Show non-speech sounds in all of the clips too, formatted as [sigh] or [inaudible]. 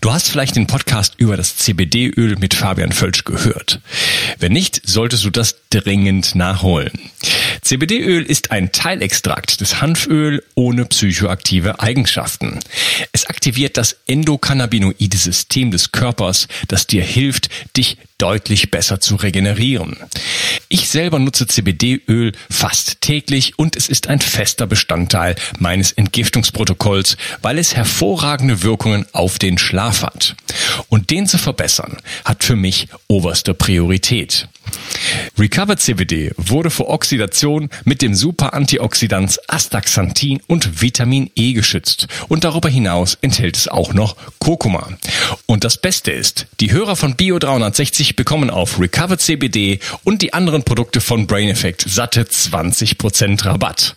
Du hast vielleicht den Podcast über das CBD-Öl mit Fabian Völsch gehört. Wenn nicht, solltest du das dringend nachholen. CBD-Öl ist ein Teilextrakt des Hanföl ohne psychoaktive Eigenschaften. Es aktiviert das endokannabinoide System des Körpers, das dir hilft, dich deutlich besser zu regenerieren. Ich selber nutze CBD-Öl fast täglich und es ist ein fester Bestandteil meines Entgiftungsprotokolls, weil es hervorragende Wirkungen auf den Schlaf hat. Und den zu verbessern, hat für mich oberste Priorität. Recovered CBD wurde vor Oxidation mit dem Super-Antioxidans Astaxanthin und Vitamin E geschützt und darüber hinaus enthält es auch noch Kurkuma. Und das Beste ist, die Hörer von Bio 360 bekommen auf Recovered CBD und die anderen Produkte von Brain Effect satte 20% Rabatt.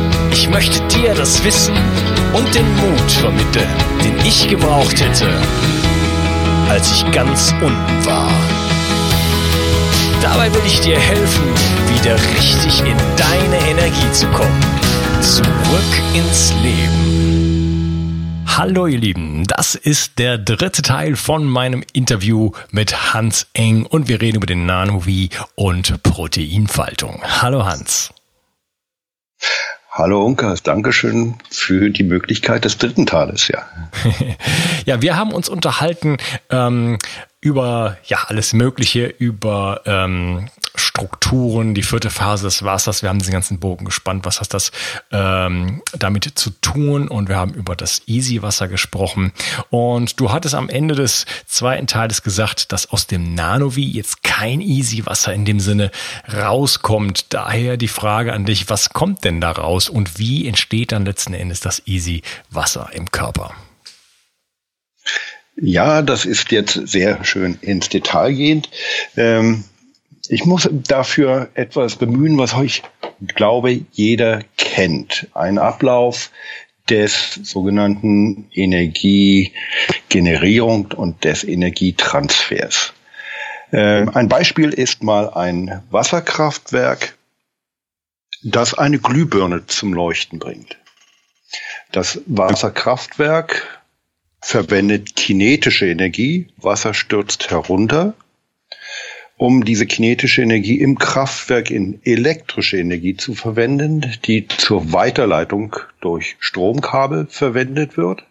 Ich möchte dir das Wissen und den Mut vermitteln, den ich gebraucht hätte, als ich ganz unten war. Dabei will ich dir helfen, wieder richtig in deine Energie zu kommen. Zurück ins Leben. Hallo ihr Lieben, das ist der dritte Teil von meinem Interview mit Hans Eng und wir reden über den Nanovi und Proteinfaltung. Hallo Hans. Hallo Unkas, Dankeschön für die Möglichkeit des dritten Teiles, ja. [laughs] ja, wir haben uns unterhalten ähm, über ja alles Mögliche, über ähm, Strukturen, die vierte Phase des Wassers. Wir haben diesen ganzen Bogen gespannt. Was hat das ähm, damit zu tun? Und wir haben über das Easy-Wasser gesprochen. Und du hattest am Ende des zweiten Teiles gesagt, dass aus dem Nanovi jetzt kein Easy-Wasser in dem Sinne rauskommt. Daher die Frage an dich, was kommt denn da raus und wie entsteht dann letzten Endes das Easy-Wasser im Körper? Ja, das ist jetzt sehr schön ins Detail gehend. Ähm, ich muss dafür etwas bemühen, was ich glaube, jeder kennt. Ein Ablauf des sogenannten Energiegenerierung und des Energietransfers. Ähm, ein Beispiel ist mal ein Wasserkraftwerk, das eine Glühbirne zum Leuchten bringt. Das Wasserkraftwerk verwendet kinetische Energie, Wasser stürzt herunter, um diese kinetische Energie im Kraftwerk in elektrische Energie zu verwenden, die zur Weiterleitung durch Stromkabel verwendet wird,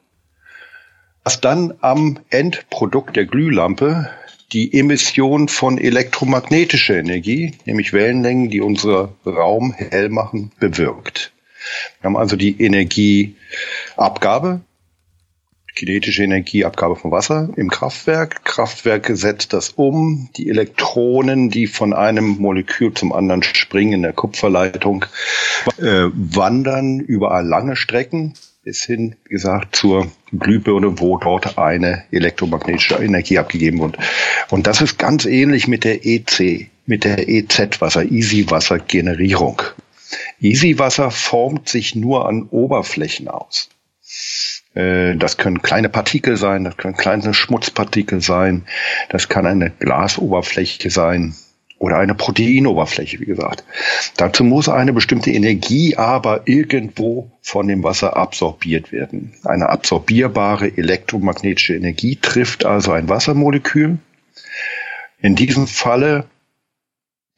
was dann am Endprodukt der Glühlampe die Emission von elektromagnetischer Energie, nämlich Wellenlängen, die unser Raum hell machen, bewirkt. Wir haben also die Energieabgabe kinetische Energieabgabe von Wasser im Kraftwerk. Kraftwerk setzt das um. Die Elektronen, die von einem Molekül zum anderen springen in der Kupferleitung, äh, wandern überall lange Strecken bis hin, wie gesagt, zur Glühbirne, wo dort eine elektromagnetische Energie abgegeben wird. Und das ist ganz ähnlich mit der EC, mit der EZ-Wasser, Easy-Wasser-Generierung. Easy-Wasser formt sich nur an Oberflächen aus. Äh, das können kleine Partikel sein, das können kleine Schmutzpartikel sein, das kann eine Glasoberfläche sein oder eine Proteinoberfläche, wie gesagt. Dazu muss eine bestimmte Energie aber irgendwo von dem Wasser absorbiert werden. Eine absorbierbare elektromagnetische Energie trifft also ein Wassermolekül. In diesem Falle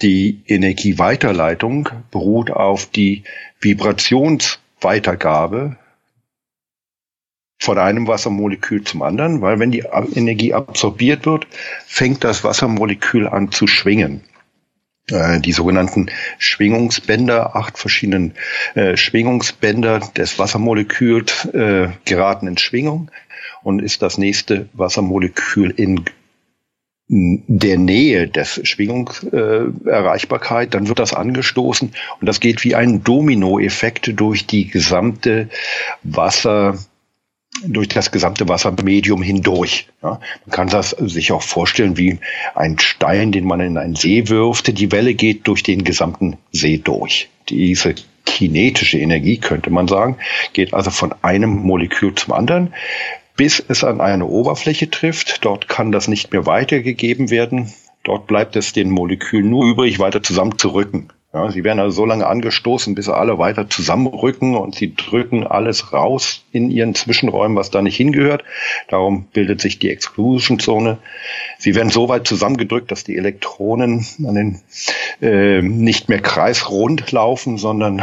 die Energieweiterleitung beruht auf die Vibrationsweitergabe von einem Wassermolekül zum anderen, weil wenn die Energie absorbiert wird, fängt das Wassermolekül an zu schwingen. äh, die sogenannten Schwingungsbänder, acht verschiedenen äh, Schwingungsbänder des Wassermoleküls äh, geraten in Schwingung und ist das nächste Wassermolekül in der Nähe des Schwingungserreichbarkeit, äh, dann wird das angestoßen und das geht wie ein Dominoeffekt durch die gesamte Wasser durch das gesamte Wassermedium hindurch. Ja, man kann das sich auch vorstellen wie ein Stein, den man in einen See wirft. Die Welle geht durch den gesamten See durch. Diese kinetische Energie, könnte man sagen, geht also von einem Molekül zum anderen, bis es an eine Oberfläche trifft. Dort kann das nicht mehr weitergegeben werden. Dort bleibt es den Molekülen nur übrig, weiter zusammenzurücken. Ja, sie werden also so lange angestoßen, bis sie alle weiter zusammenrücken und sie drücken alles raus in ihren Zwischenräumen, was da nicht hingehört. Darum bildet sich die Exclusion-Zone. Sie werden so weit zusammengedrückt, dass die Elektronen an den, äh, nicht mehr kreisrund laufen, sondern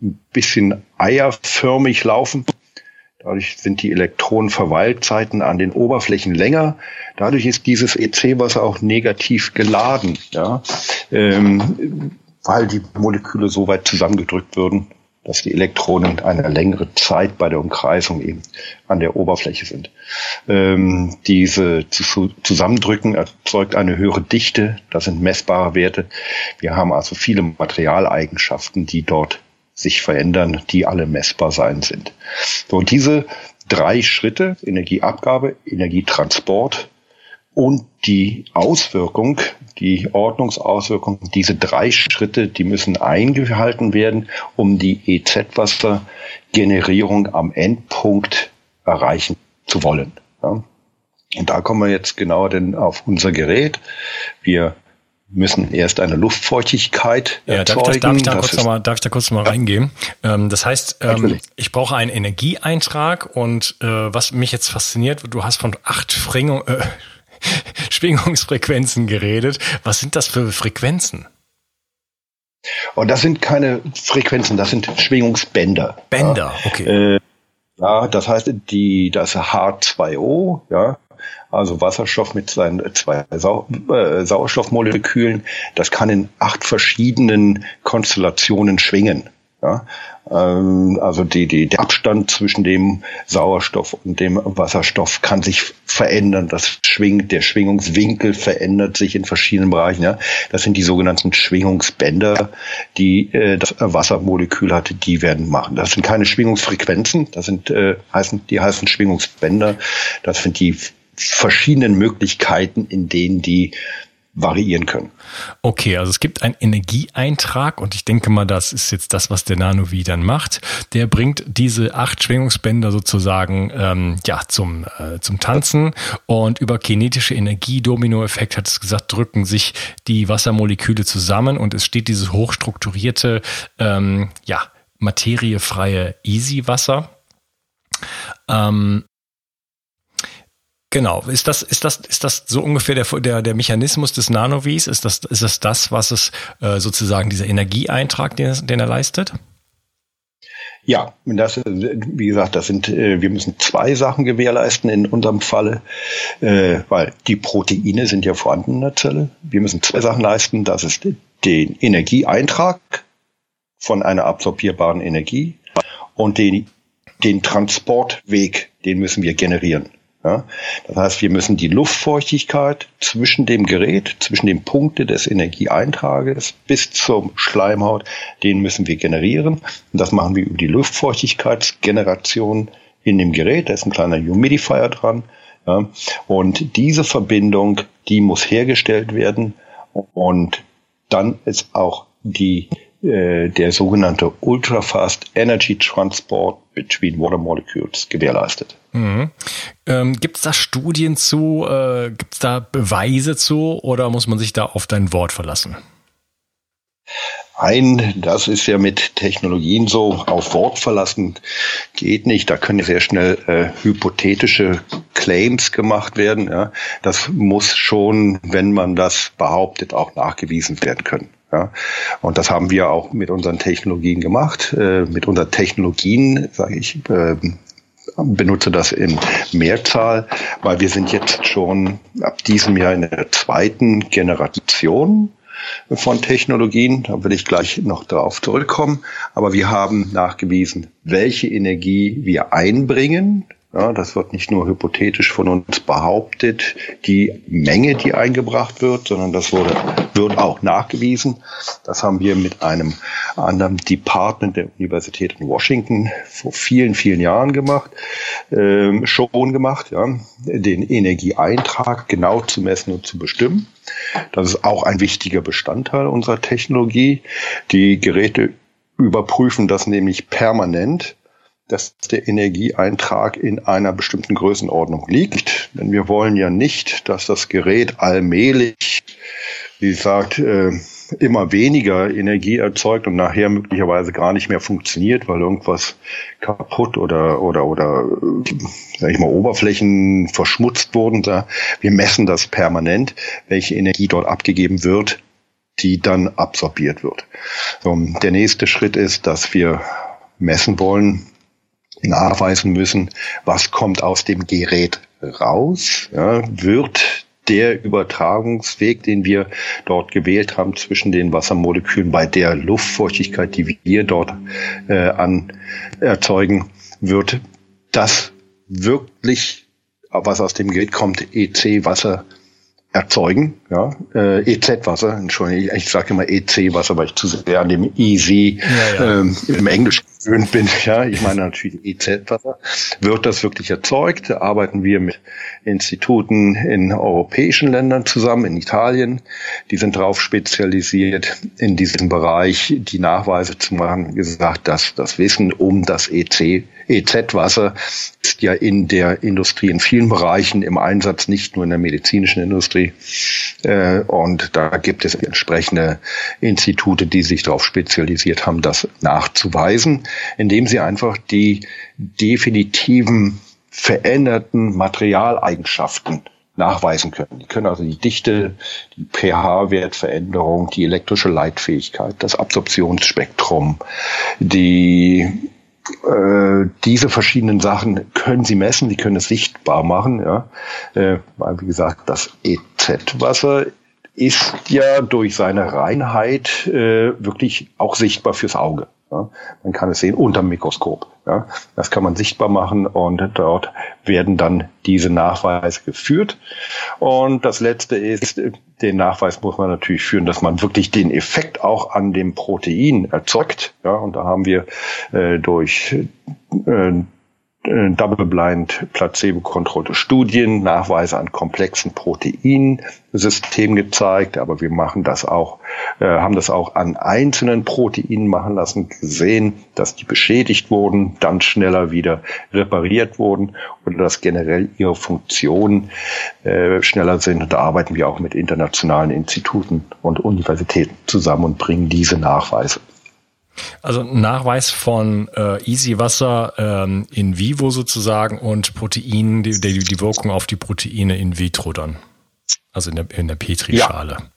ein bisschen eierförmig laufen. Dadurch sind die Elektronenverweilzeiten an den Oberflächen länger. Dadurch ist dieses EC-Wasser auch negativ geladen. Ja. Ähm, weil die Moleküle so weit zusammengedrückt würden, dass die Elektronen eine längere Zeit bei der Umkreisung eben an der Oberfläche sind. Ähm, diese Zusammendrücken erzeugt eine höhere Dichte, das sind messbare Werte. Wir haben also viele Materialeigenschaften, die dort sich verändern, die alle messbar sein sind. So, und diese drei Schritte, Energieabgabe, Energietransport und die Auswirkung, die Ordnungsauswirkung, diese drei Schritte, die müssen eingehalten werden, um die EZ-Wasser-Generierung am Endpunkt erreichen zu wollen. Ja. Und da kommen wir jetzt genauer denn auf unser Gerät. Wir müssen erst eine Luftfeuchtigkeit ja, erzeugen. Darf ich, da, darf ich da kurz noch mal, darf ich da kurz noch mal ja. reingehen? Ähm, das heißt, ähm, ich brauche einen Energieeintrag und äh, was mich jetzt fasziniert, du hast von acht Fringung, äh, [laughs] Schwingungsfrequenzen geredet. Was sind das für Frequenzen? Und das sind keine Frequenzen, das sind Schwingungsbänder. Bänder, okay. Äh, ja, das heißt, die, das H2O, ja, also Wasserstoff mit seinen zwei Sau äh, Sauerstoffmolekülen, das kann in acht verschiedenen Konstellationen schwingen. Ja? Ähm, also die, die, der Abstand zwischen dem Sauerstoff und dem Wasserstoff kann sich verändern. Das schwingt, der Schwingungswinkel verändert sich in verschiedenen Bereichen. Ja? Das sind die sogenannten Schwingungsbänder, die äh, das Wassermolekül hatte, die werden machen. Das sind keine Schwingungsfrequenzen, das sind äh, heißen, die heißen Schwingungsbänder. Das sind die verschiedenen Möglichkeiten, in denen die variieren können. Okay, also es gibt einen Energieeintrag und ich denke mal, das ist jetzt das, was der Nanovi dann macht. Der bringt diese acht Schwingungsbänder sozusagen ähm, ja zum äh, zum Tanzen und über kinetische Energie, Dominoeffekt hat es gesagt, drücken sich die Wassermoleküle zusammen und es steht dieses hochstrukturierte ähm, ja materiefreie Easy-Wasser. Ähm, Genau. Ist das, ist das, ist das so ungefähr der, der, der Mechanismus des Nanovis? Ist das, ist das das, was es äh, sozusagen dieser Energieeintrag, den, den er leistet? Ja, das, wie gesagt, das sind, äh, wir müssen zwei Sachen gewährleisten in unserem Falle, äh, weil die Proteine sind ja vorhanden in der Zelle. Wir müssen zwei Sachen leisten. Das ist den Energieeintrag von einer absorbierbaren Energie und den, den Transportweg, den müssen wir generieren. Ja, das heißt, wir müssen die Luftfeuchtigkeit zwischen dem Gerät, zwischen den Punkten des Energieeintrages bis zum Schleimhaut, den müssen wir generieren. Und das machen wir über die Luftfeuchtigkeitsgeneration in dem Gerät. Da ist ein kleiner Humidifier dran. Ja, und diese Verbindung, die muss hergestellt werden. Und dann ist auch die der sogenannte Ultrafast Energy Transport between Water Molecules gewährleistet. Mhm. Ähm, Gibt es da Studien zu? Äh, Gibt es da Beweise zu? Oder muss man sich da auf dein Wort verlassen? Ein, das ist ja mit Technologien so, auf Wort verlassen geht nicht. Da können sehr schnell äh, hypothetische Claims gemacht werden. Ja. Das muss schon, wenn man das behauptet, auch nachgewiesen werden können. Ja, und das haben wir auch mit unseren Technologien gemacht. Äh, mit unseren Technologien, sage ich, äh, benutze das in Mehrzahl, weil wir sind jetzt schon ab diesem Jahr in der zweiten Generation von Technologien. Da will ich gleich noch darauf zurückkommen. Aber wir haben nachgewiesen, welche Energie wir einbringen ja, das wird nicht nur hypothetisch von uns behauptet, die Menge, die eingebracht wird, sondern das wurde, wird auch nachgewiesen. Das haben wir mit einem anderen Department der Universität in Washington vor vielen, vielen Jahren gemacht, ähm, schon gemacht, ja, den Energieeintrag genau zu messen und zu bestimmen. Das ist auch ein wichtiger Bestandteil unserer Technologie. Die Geräte überprüfen das nämlich permanent dass der Energieeintrag in einer bestimmten Größenordnung liegt. Denn wir wollen ja nicht, dass das Gerät allmählich, wie gesagt, äh, immer weniger Energie erzeugt und nachher möglicherweise gar nicht mehr funktioniert, weil irgendwas kaputt oder oder oder sag ich mal Oberflächen verschmutzt wurden. Wir messen das permanent, welche Energie dort abgegeben wird, die dann absorbiert wird. Der nächste Schritt ist, dass wir messen wollen, nachweisen müssen, was kommt aus dem Gerät raus, ja, wird der Übertragungsweg, den wir dort gewählt haben zwischen den Wassermolekülen bei der Luftfeuchtigkeit, die wir dort äh, an erzeugen, wird das wirklich, was aus dem Gerät kommt, EC-Wasser erzeugen, ja, äh, EZ-Wasser, Entschuldigung, ich sage immer EC-Wasser, weil ich zu sehr an dem Easy ja, ja. Ähm, im Englisch gewöhnt bin, [laughs] ja, ich meine natürlich EZ-Wasser, wird das wirklich erzeugt, arbeiten wir mit Instituten in europäischen Ländern zusammen, in Italien, die sind darauf spezialisiert, in diesem Bereich die Nachweise zu machen, gesagt, dass das Wissen um das EC EZ-Wasser ist ja in der Industrie in vielen Bereichen im Einsatz, nicht nur in der medizinischen Industrie. Äh, und da gibt es entsprechende Institute, die sich darauf spezialisiert haben, das nachzuweisen, indem sie einfach die definitiven veränderten Materialeigenschaften nachweisen können. Die können also die Dichte, die pH-Wertveränderung, die elektrische Leitfähigkeit, das Absorptionsspektrum, die äh, diese verschiedenen Sachen können sie messen, die können es sichtbar machen, ja. Äh, wie gesagt, das EZ-Wasser ist ja durch seine Reinheit äh, wirklich auch sichtbar fürs Auge. Ja. Man kann es sehen unter dem Mikroskop. Ja. Das kann man sichtbar machen und dort werden dann diese Nachweise geführt. Und das Letzte ist, den Nachweis muss man natürlich führen, dass man wirklich den Effekt auch an dem Protein erzeugt. Ja, und da haben wir äh, durch äh, Double-blind, placebo-kontrollte Studien, Nachweise an komplexen Proteinsystemen gezeigt, aber wir machen das auch, äh, haben das auch an einzelnen Proteinen machen lassen, gesehen, dass die beschädigt wurden, dann schneller wieder repariert wurden oder dass generell ihre Funktionen äh, schneller sind. Und da arbeiten wir auch mit internationalen Instituten und Universitäten zusammen und bringen diese Nachweise. Also Nachweis von äh, Easy Wasser ähm, in vivo sozusagen und Proteinen, die, die, die Wirkung auf die Proteine in vitro dann. Also in der, in der Petrischale. Ja.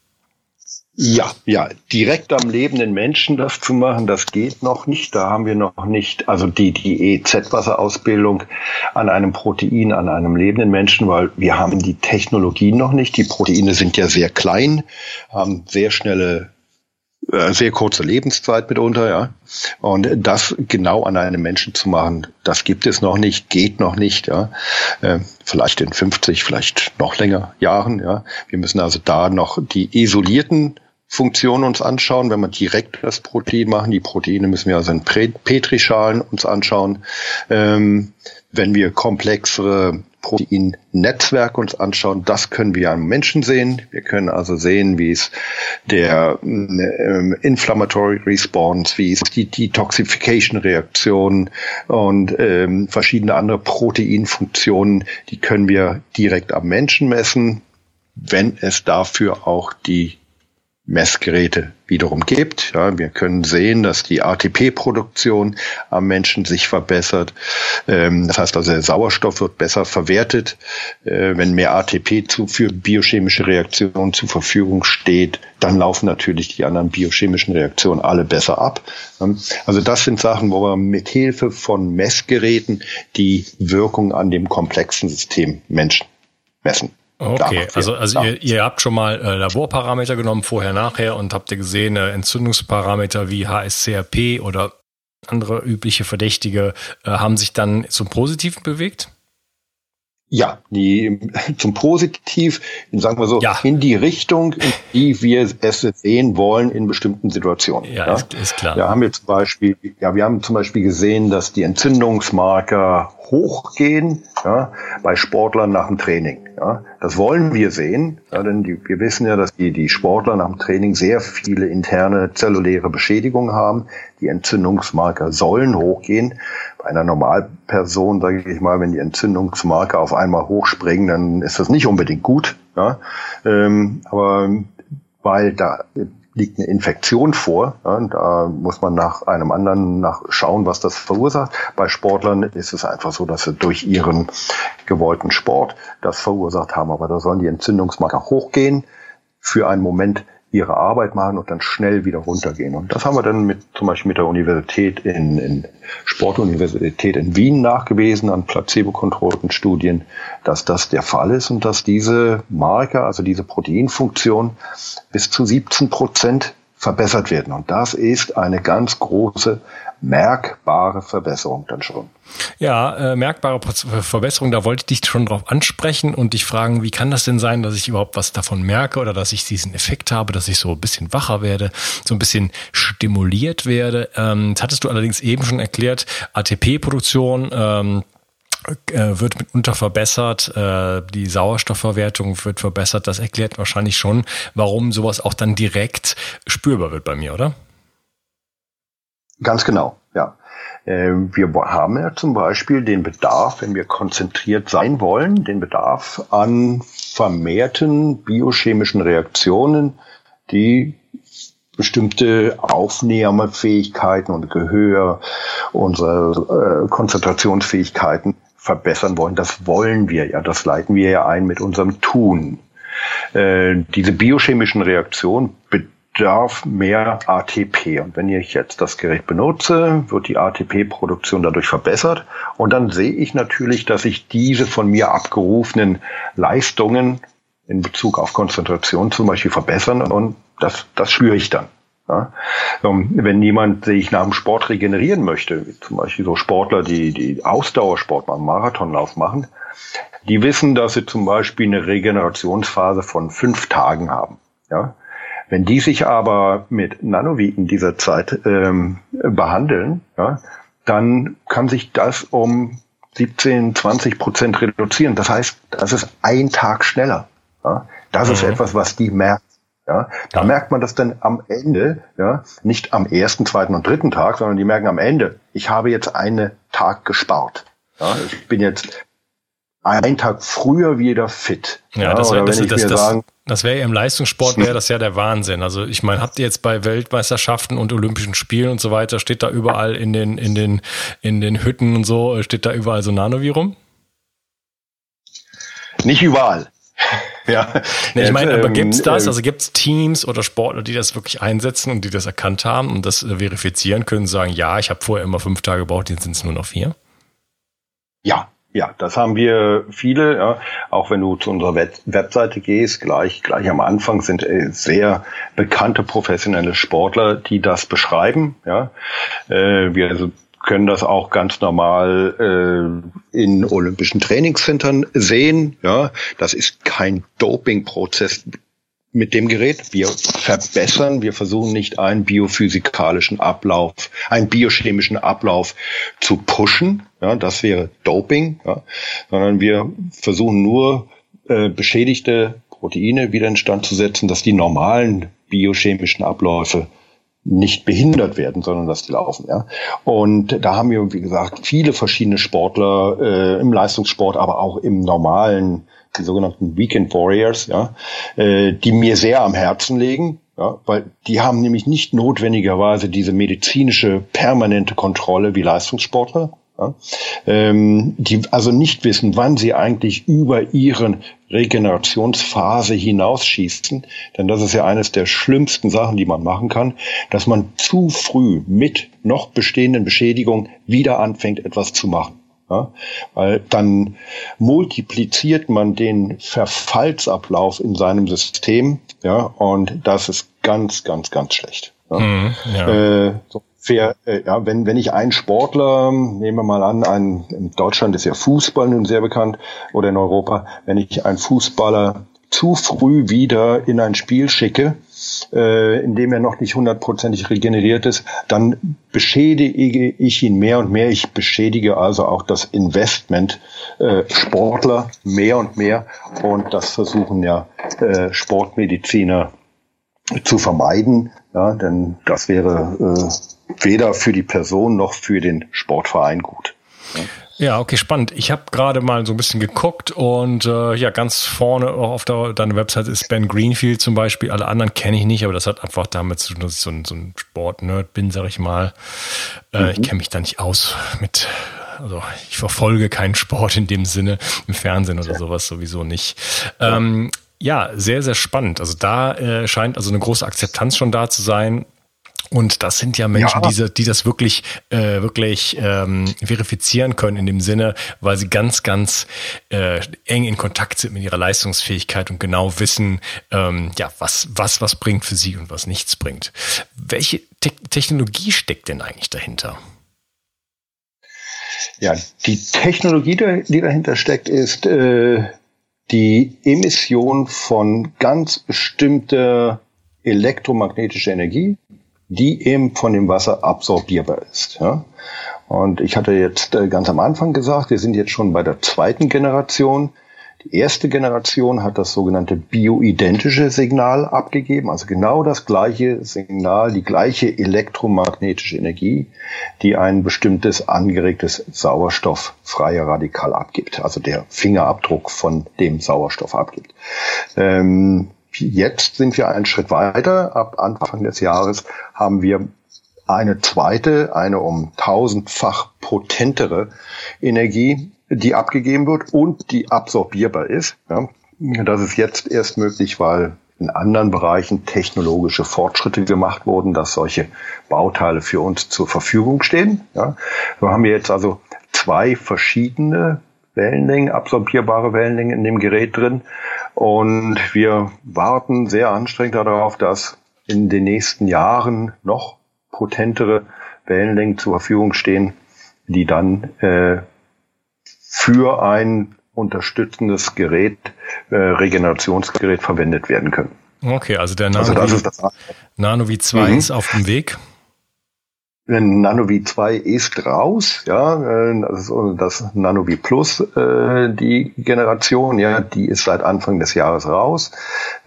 Ja, ja, direkt am lebenden Menschen das zu machen, das geht noch nicht. Da haben wir noch nicht, also die, die EZ-Wasserausbildung an einem Protein, an einem lebenden Menschen, weil wir haben die Technologien noch nicht. Die Proteine sind ja sehr klein, haben sehr schnelle sehr kurze Lebenszeit mitunter, ja. Und das genau an einem Menschen zu machen, das gibt es noch nicht, geht noch nicht, ja. Äh, vielleicht in 50, vielleicht noch länger Jahren, ja. Wir müssen also da noch die isolierten Funktionen uns anschauen, wenn wir direkt das Protein machen. Die Proteine müssen wir also in Petrischalen uns anschauen. Ähm, wenn wir komplexere Proteinnetzwerk uns anschauen, das können wir am Menschen sehen. Wir können also sehen, wie es der äh, Inflammatory Response, wie es die Detoxification-Reaktion und ähm, verschiedene andere Proteinfunktionen, die können wir direkt am Menschen messen, wenn es dafür auch die Messgeräte wiederum gibt. Ja, wir können sehen, dass die ATP-Produktion am Menschen sich verbessert. Ähm, das heißt also, der Sauerstoff wird besser verwertet. Äh, wenn mehr ATP zu, für biochemische Reaktionen zur Verfügung steht, dann laufen natürlich die anderen biochemischen Reaktionen alle besser ab. Also das sind Sachen, wo wir mit Hilfe von Messgeräten die Wirkung an dem komplexen System Menschen messen. Okay, also, also ihr, ihr habt schon mal äh, Laborparameter genommen, vorher, nachher, und habt ihr gesehen, äh, Entzündungsparameter wie HSCRP oder andere übliche Verdächtige äh, haben sich dann zum Positiven bewegt? Ja, die [laughs] zum Positiv, sagen wir so, ja. in die Richtung, in die wir es sehen wollen in bestimmten Situationen. Ja, ja? Ist, ist, klar. Wir haben jetzt zum Beispiel, ja, wir haben zum Beispiel gesehen, dass die Entzündungsmarker hochgehen ja, bei Sportlern nach dem Training. Ja. Das wollen wir sehen, ja, denn die, wir wissen ja, dass die, die Sportler nach dem Training sehr viele interne zelluläre Beschädigungen haben. Die Entzündungsmarker sollen hochgehen. Bei einer Normalperson, sage ich mal, wenn die Entzündungsmarker auf einmal hochspringen, dann ist das nicht unbedingt gut. Ja. Ähm, aber weil da liegt eine Infektion vor. Ja, da muss man nach einem anderen nach schauen, was das verursacht. Bei Sportlern ist es einfach so, dass sie durch ihren gewollten Sport das verursacht haben. Aber da sollen die Entzündungsmarker hochgehen für einen Moment ihre Arbeit machen und dann schnell wieder runtergehen. Und das haben wir dann mit zum Beispiel mit der Universität in, in Sportuniversität in Wien nachgewiesen an placebo-kontrollten Studien, dass das der Fall ist und dass diese Marker, also diese Proteinfunktion bis zu 17 Prozent verbessert werden. Und das ist eine ganz große merkbare Verbesserung dann schon. Ja, äh, merkbare Verbesserung, da wollte ich dich schon drauf ansprechen und dich fragen, wie kann das denn sein, dass ich überhaupt was davon merke oder dass ich diesen Effekt habe, dass ich so ein bisschen wacher werde, so ein bisschen stimuliert werde. Ähm, das hattest du allerdings eben schon erklärt, ATP-Produktion, ähm, äh, wird mitunter verbessert, äh, die Sauerstoffverwertung wird verbessert. Das erklärt wahrscheinlich schon, warum sowas auch dann direkt spürbar wird bei mir, oder? Ganz genau, ja. Ähm, wir haben ja zum Beispiel den Bedarf, wenn wir konzentriert sein wollen, den Bedarf an vermehrten biochemischen Reaktionen, die bestimmte Aufnahmefähigkeiten und Gehör, unsere äh, Konzentrationsfähigkeiten verbessern wollen. Das wollen wir ja, das leiten wir ja ein mit unserem Tun. Äh, diese biochemischen Reaktionen bedarf mehr ATP. Und wenn ich jetzt das Gerät benutze, wird die ATP-Produktion dadurch verbessert. Und dann sehe ich natürlich, dass ich diese von mir abgerufenen Leistungen in Bezug auf Konzentration zum Beispiel verbessern. Und das, das spüre ich dann. Ja. Wenn jemand sich nach dem Sport regenerieren möchte, zum Beispiel so Sportler, die, die Ausdauersport machen, Marathonlauf machen, die wissen, dass sie zum Beispiel eine Regenerationsphase von fünf Tagen haben. Ja. Wenn die sich aber mit Nanoviten dieser Zeit ähm, behandeln, ja, dann kann sich das um 17, 20 Prozent reduzieren. Das heißt, das ist ein Tag schneller. Ja. Das mhm. ist etwas, was die merken. Ja, da ja. merkt man das dann am Ende, ja, nicht am ersten, zweiten und dritten Tag, sondern die merken am Ende, ich habe jetzt einen Tag gespart. Ja, ich bin jetzt einen Tag früher wieder fit. Ja, ja das, oder das, das, das, das wäre ja im Leistungssport wäre das ja der Wahnsinn. Also ich meine, habt ihr jetzt bei Weltmeisterschaften und Olympischen Spielen und so weiter, steht da überall in den, in den, in den Hütten und so, steht da überall so Nanovirum? Nicht überall. [laughs] ja. Nee, ich meine, aber gibt's das? Ähm, also gibt's Teams oder Sportler, die das wirklich einsetzen und die das erkannt haben und das verifizieren können, sagen, ja, ich habe vorher immer fünf Tage gebraucht, jetzt sind es nur noch vier? Ja, ja, das haben wir viele. Ja. Auch wenn du zu unserer Web Webseite gehst, gleich, gleich am Anfang sind äh, sehr bekannte professionelle Sportler, die das beschreiben. Ja. Äh, wir können das auch ganz normal äh, in olympischen Trainingscentern sehen. Ja, das ist kein Dopingprozess mit dem Gerät. Wir verbessern, wir versuchen nicht einen biophysikalischen Ablauf, einen biochemischen Ablauf zu pushen. Ja, das wäre Doping, ja, sondern wir versuchen nur äh, beschädigte Proteine wieder in Stand zu setzen, dass die normalen biochemischen Abläufe nicht behindert werden, sondern dass die laufen. Ja. Und da haben wir, wie gesagt, viele verschiedene Sportler äh, im Leistungssport, aber auch im normalen die sogenannten Weekend Warriors, ja, äh, die mir sehr am Herzen liegen, ja, weil die haben nämlich nicht notwendigerweise diese medizinische permanente Kontrolle wie Leistungssportler, ja, ähm, die also nicht wissen, wann sie eigentlich über ihren Regenerationsphase hinausschießen. Denn das ist ja eines der schlimmsten Sachen, die man machen kann, dass man zu früh mit noch bestehenden Beschädigungen wieder anfängt, etwas zu machen. Ja, weil dann multipliziert man den Verfallsablauf in seinem System, ja, und das ist ganz, ganz, ganz schlecht. Ja. Mhm, ja. Äh, so fair, äh, ja, wenn, wenn ich einen Sportler, nehmen wir mal an, ein, in Deutschland ist ja Fußball nun sehr bekannt oder in Europa, wenn ich einen Fußballer zu früh wieder in ein Spiel schicke, äh, in dem er noch nicht hundertprozentig regeneriert ist, dann beschädige ich ihn mehr und mehr. Ich beschädige also auch das Investment äh, Sportler mehr und mehr. Und das versuchen ja äh, Sportmediziner zu vermeiden. Ja, denn das wäre äh, weder für die Person noch für den Sportverein gut. Ja. Ja, okay, spannend. Ich habe gerade mal so ein bisschen geguckt und äh, ja, ganz vorne auch auf der, deiner Website ist Ben Greenfield zum Beispiel. Alle anderen kenne ich nicht, aber das hat einfach damit zu tun, dass ich so ein, so ein Sport-Nerd bin, sag ich mal. Äh, mhm. Ich kenne mich da nicht aus mit also ich verfolge keinen Sport in dem Sinne im Fernsehen oder sowas sowieso nicht. Ähm, ja, sehr, sehr spannend. Also da äh, scheint also eine große Akzeptanz schon da zu sein. Und das sind ja Menschen, ja. Die, die das wirklich, äh, wirklich ähm, verifizieren können in dem Sinne, weil sie ganz, ganz äh, eng in Kontakt sind mit ihrer Leistungsfähigkeit und genau wissen, ähm, ja, was, was, was bringt für sie und was nichts bringt. Welche Te Technologie steckt denn eigentlich dahinter? Ja, die Technologie, die dahinter steckt, ist äh, die Emission von ganz bestimmter elektromagnetischer Energie, die eben von dem Wasser absorbierbar ist. Ja? Und ich hatte jetzt äh, ganz am Anfang gesagt, wir sind jetzt schon bei der zweiten Generation. Die erste Generation hat das sogenannte bioidentische Signal abgegeben, also genau das gleiche Signal, die gleiche elektromagnetische Energie, die ein bestimmtes angeregtes sauerstofffreie Radikal abgibt, also der Fingerabdruck von dem Sauerstoff abgibt. Ähm, Jetzt sind wir einen Schritt weiter. Ab Anfang des Jahres haben wir eine zweite, eine um tausendfach potentere Energie, die abgegeben wird und die absorbierbar ist. Ja, das ist jetzt erst möglich, weil in anderen Bereichen technologische Fortschritte gemacht wurden, dass solche Bauteile für uns zur Verfügung stehen. Ja, so haben wir jetzt also zwei verschiedene Wellenlängen, absorbierbare Wellenlängen in dem Gerät drin. Und wir warten sehr anstrengend darauf, dass in den nächsten Jahren noch potentere Wellenlängen zur Verfügung stehen, die dann äh, für ein unterstützendes Gerät, äh, Regenerationsgerät verwendet werden können. Okay, also der Nano, also Nano V2 mhm. ist auf dem Weg. Nanovi 2 ist raus, ja, äh, das, das Nanovi Plus, äh, die Generation, ja, die ist seit Anfang des Jahres raus.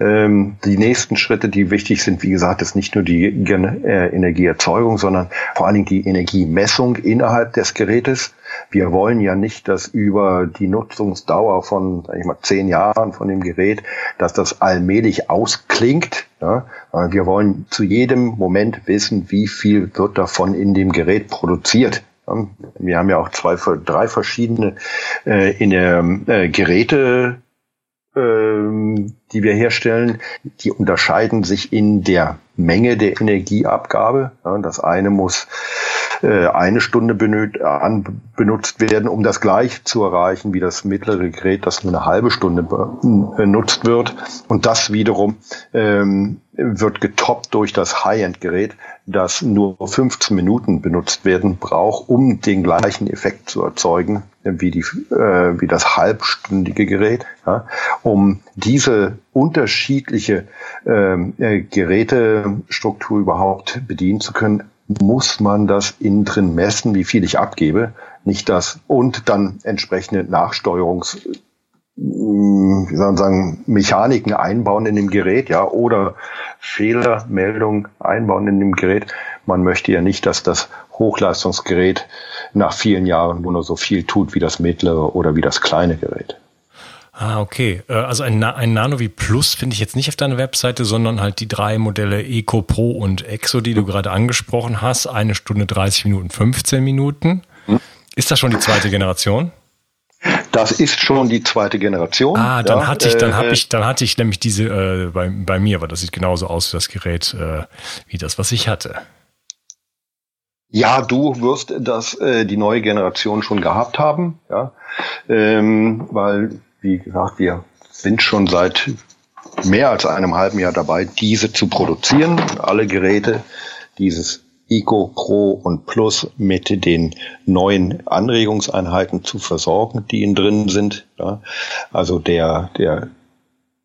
Ähm, die nächsten Schritte, die wichtig sind, wie gesagt, ist nicht nur die äh, Energieerzeugung, sondern vor allen Dingen die Energiemessung innerhalb des Gerätes. Wir wollen ja nicht, dass über die Nutzungsdauer von, sag ich mal, zehn Jahren von dem Gerät, dass das allmählich ausklingt. Ja? Wir wollen zu jedem Moment wissen, wie viel wird davon in dem Gerät produziert. Wir haben ja auch zwei, drei verschiedene äh, in der äh, Geräte, ähm, die wir herstellen, die unterscheiden sich in der Menge der Energieabgabe. Ja, das eine muss äh, eine Stunde benöt, benutzt werden, um das gleich zu erreichen wie das mittlere Gerät, das nur eine halbe Stunde benutzt wird. Und das wiederum ähm, wird getoppt durch das High-End-Gerät, das nur 15 Minuten benutzt werden braucht, um den gleichen Effekt zu erzeugen wie, die, äh, wie das halbstündige Gerät, ja, um diese unterschiedliche ähm, äh, Gerätestruktur überhaupt bedienen zu können, muss man das innen drin messen, wie viel ich abgebe, nicht das und dann entsprechende Nachsteuerungs hm, wie soll man sagen, Mechaniken einbauen in dem Gerät, ja, oder Fehlermeldung einbauen in dem Gerät. Man möchte ja nicht, dass das Hochleistungsgerät nach vielen Jahren nur so viel tut wie das mittlere oder wie das kleine Gerät. Ah, okay. Äh, also ein, ein Nano wie Plus finde ich jetzt nicht auf deiner Webseite, sondern halt die drei Modelle Eco Pro und Exo, die du gerade angesprochen hast. Eine Stunde 30 Minuten, 15 Minuten. Hm? Ist das schon die zweite Generation? Das ist schon die zweite Generation. Ah, dann ja, hatte ich, dann äh, habe ich, dann hatte ich nämlich diese äh, bei, bei mir, weil das sieht genauso aus wie das Gerät, äh, wie das, was ich hatte. Ja, du wirst das äh, die neue Generation schon gehabt haben, ja, ähm, weil wie gesagt, wir sind schon seit mehr als einem halben Jahr dabei, diese zu produzieren. Alle Geräte dieses Eco Pro und Plus mit den neuen Anregungseinheiten zu versorgen, die innen drin sind. Ja. Also der, der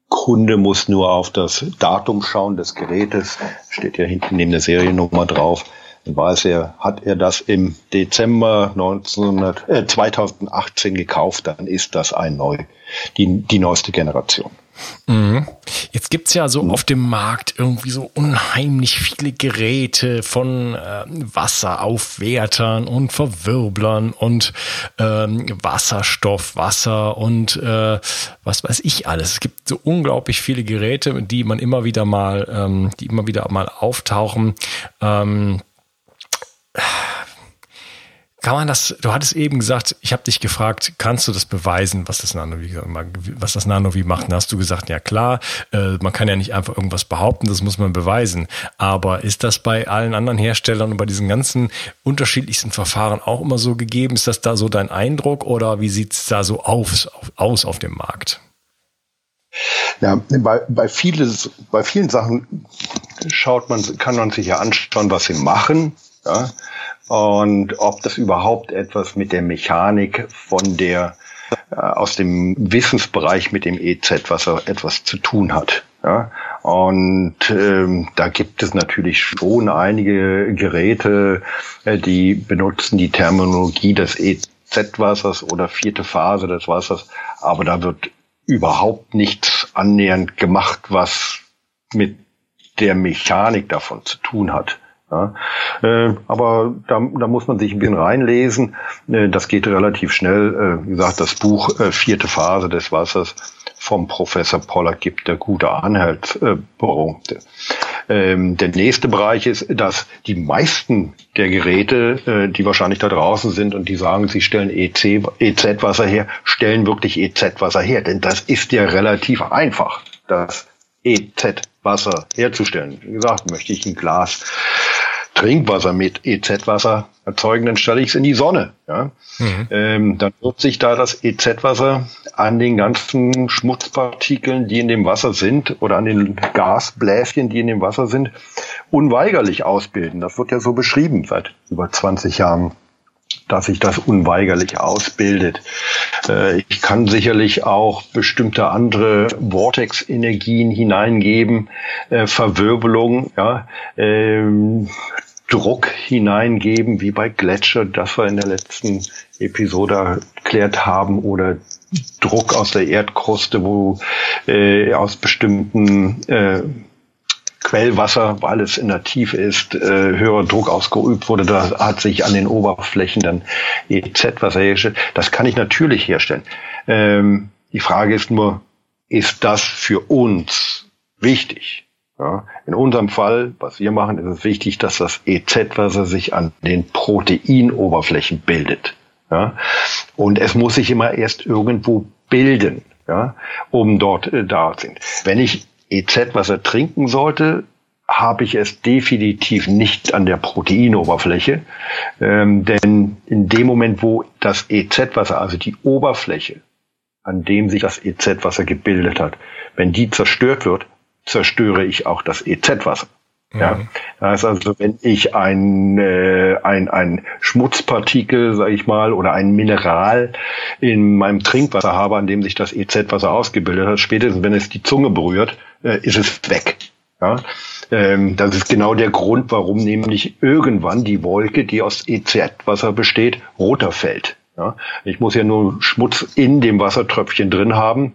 Kunde muss nur auf das Datum schauen des Gerätes, steht ja hinten neben der Seriennummer drauf. Dann weiß er, hat er das im Dezember 1900, äh, 2018 gekauft, dann ist das ein neu, die, die neueste Generation. Mhm. Jetzt gibt's ja so mhm. auf dem Markt irgendwie so unheimlich viele Geräte von äh, Wasseraufwertern und Verwirblern und ähm, Wasserstoff, Wasser und äh, was weiß ich alles. Es gibt so unglaublich viele Geräte, die man immer wieder mal, ähm, die immer wieder mal auftauchen. Ähm, kann man das, du hattest eben gesagt, ich habe dich gefragt, kannst du das beweisen, was das Nanovi, was das Nanovi macht? Und hast du gesagt, ja klar, äh, man kann ja nicht einfach irgendwas behaupten, das muss man beweisen. Aber ist das bei allen anderen Herstellern und bei diesen ganzen unterschiedlichsten Verfahren auch immer so gegeben? Ist das da so dein Eindruck oder wie sieht's da so aus, aus auf dem Markt? Ja, bei, bei, vieles, bei vielen Sachen schaut man, kann man sich ja anschauen, was sie machen. Ja? und ob das überhaupt etwas mit der Mechanik von der äh, aus dem Wissensbereich mit dem EZ-Wasser etwas zu tun hat. Ja? Und ähm, da gibt es natürlich schon einige Geräte, äh, die benutzen die Terminologie des EZ-Wassers oder vierte Phase des Wassers, aber da wird überhaupt nichts annähernd gemacht, was mit der Mechanik davon zu tun hat. Ja, äh, aber da, da muss man sich ein bisschen reinlesen. Äh, das geht relativ schnell. Äh, wie gesagt, das Buch Vierte Phase des Wassers vom Professor Pollack gibt der gute Anhaltspunkte. Ähm, der nächste Bereich ist, dass die meisten der Geräte, die wahrscheinlich da draußen sind und die sagen, sie stellen EZ-Wasser her, stellen wirklich EZ-Wasser her. Denn das ist ja relativ einfach, das EZ-Wasser herzustellen. Wie gesagt, möchte ich ein Glas Trinkwasser mit EZ-Wasser erzeugen, dann stelle ich es in die Sonne. Ja? Mhm. Ähm, dann wird sich da das EZ-Wasser an den ganzen Schmutzpartikeln, die in dem Wasser sind, oder an den Gasbläschen, die in dem Wasser sind, unweigerlich ausbilden. Das wird ja so beschrieben seit über 20 Jahren dass sich das unweigerlich ausbildet. Äh, ich kann sicherlich auch bestimmte andere Vortex-Energien hineingeben, äh, Verwirbelung, ja, ähm, Druck hineingeben, wie bei Gletscher, das wir in der letzten Episode erklärt haben, oder Druck aus der Erdkruste, wo äh, aus bestimmten Quellwasser, weil es in der Tiefe ist, äh, höherer Druck ausgeübt wurde. Da hat sich an den Oberflächen dann EZ-Wasser hergestellt. Das kann ich natürlich herstellen. Ähm, die Frage ist nur, ist das für uns wichtig? Ja, in unserem Fall, was wir machen, ist es wichtig, dass das EZ-Wasser sich an den Proteinoberflächen bildet. Ja, und es muss sich immer erst irgendwo bilden, ja, um dort äh, da sind. Wenn ich EZ-Wasser trinken sollte, habe ich es definitiv nicht an der Proteinoberfläche. Ähm, denn in dem Moment, wo das EZ-Wasser, also die Oberfläche, an dem sich das EZ-Wasser gebildet hat, wenn die zerstört wird, zerstöre ich auch das EZ-Wasser. Ja, mhm. das heißt also, wenn ich ein, äh, ein, ein Schmutzpartikel, sage ich mal, oder ein Mineral in meinem Trinkwasser habe, an dem sich das EZ-Wasser ausgebildet hat, spätestens wenn es die Zunge berührt, äh, ist es weg. Ja, ähm, das ist genau der Grund, warum nämlich irgendwann die Wolke, die aus EZ-Wasser besteht, roter fällt. Ja, ich muss ja nur Schmutz in dem Wassertröpfchen drin haben.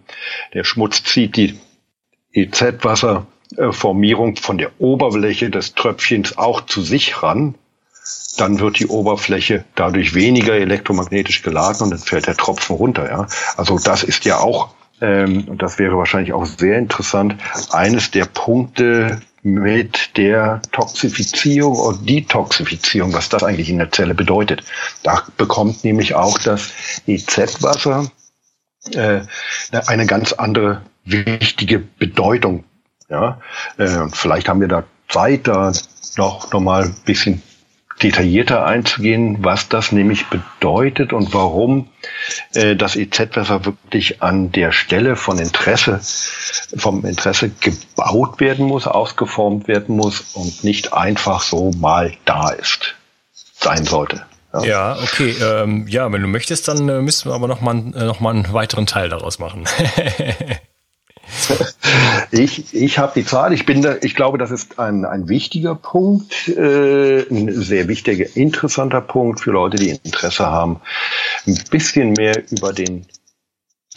Der Schmutz zieht die EZ-Wasserformierung von der Oberfläche des Tröpfchens auch zu sich ran. Dann wird die Oberfläche dadurch weniger elektromagnetisch geladen und dann fällt der Tropfen runter. Ja? Also das ist ja auch ähm, und das wäre wahrscheinlich auch sehr interessant, eines der Punkte mit der Toxifizierung oder Detoxifizierung, was das eigentlich in der Zelle bedeutet. Da bekommt nämlich auch das EZ-Wasser äh, eine ganz andere wichtige Bedeutung. Ja, äh, vielleicht haben wir da Zeit, da noch, noch mal ein bisschen detaillierter einzugehen, was das nämlich bedeutet und warum äh, das EZ-Wasser wirklich an der Stelle von Interesse, vom Interesse gebaut werden muss, ausgeformt werden muss und nicht einfach so mal da ist, sein sollte. Ja, ja okay. Ähm, ja, wenn du möchtest, dann äh, müssen wir aber noch mal, äh, noch mal einen weiteren Teil daraus machen. [laughs] ich ich habe die Zahl. Ich bin da, ich glaube, das ist ein, ein wichtiger Punkt, äh, ein sehr wichtiger, interessanter Punkt für Leute, die Interesse haben, ein bisschen mehr über den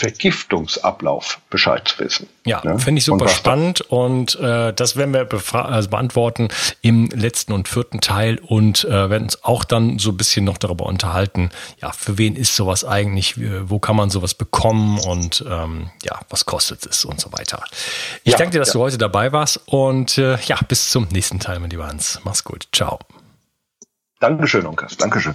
Vergiftungsablauf Bescheid zu wissen. Ja, ne? finde ich super und spannend und äh, das werden wir also beantworten im letzten und vierten Teil und äh, werden uns auch dann so ein bisschen noch darüber unterhalten, ja, für wen ist sowas eigentlich, wo kann man sowas bekommen und ähm, ja, was kostet es und so weiter. Ich ja, danke dir, dass ja. du heute dabei warst und äh, ja, bis zum nächsten Teil, mein lieber Hans. Mach's gut. Ciao. Dankeschön, Onkas. Dankeschön.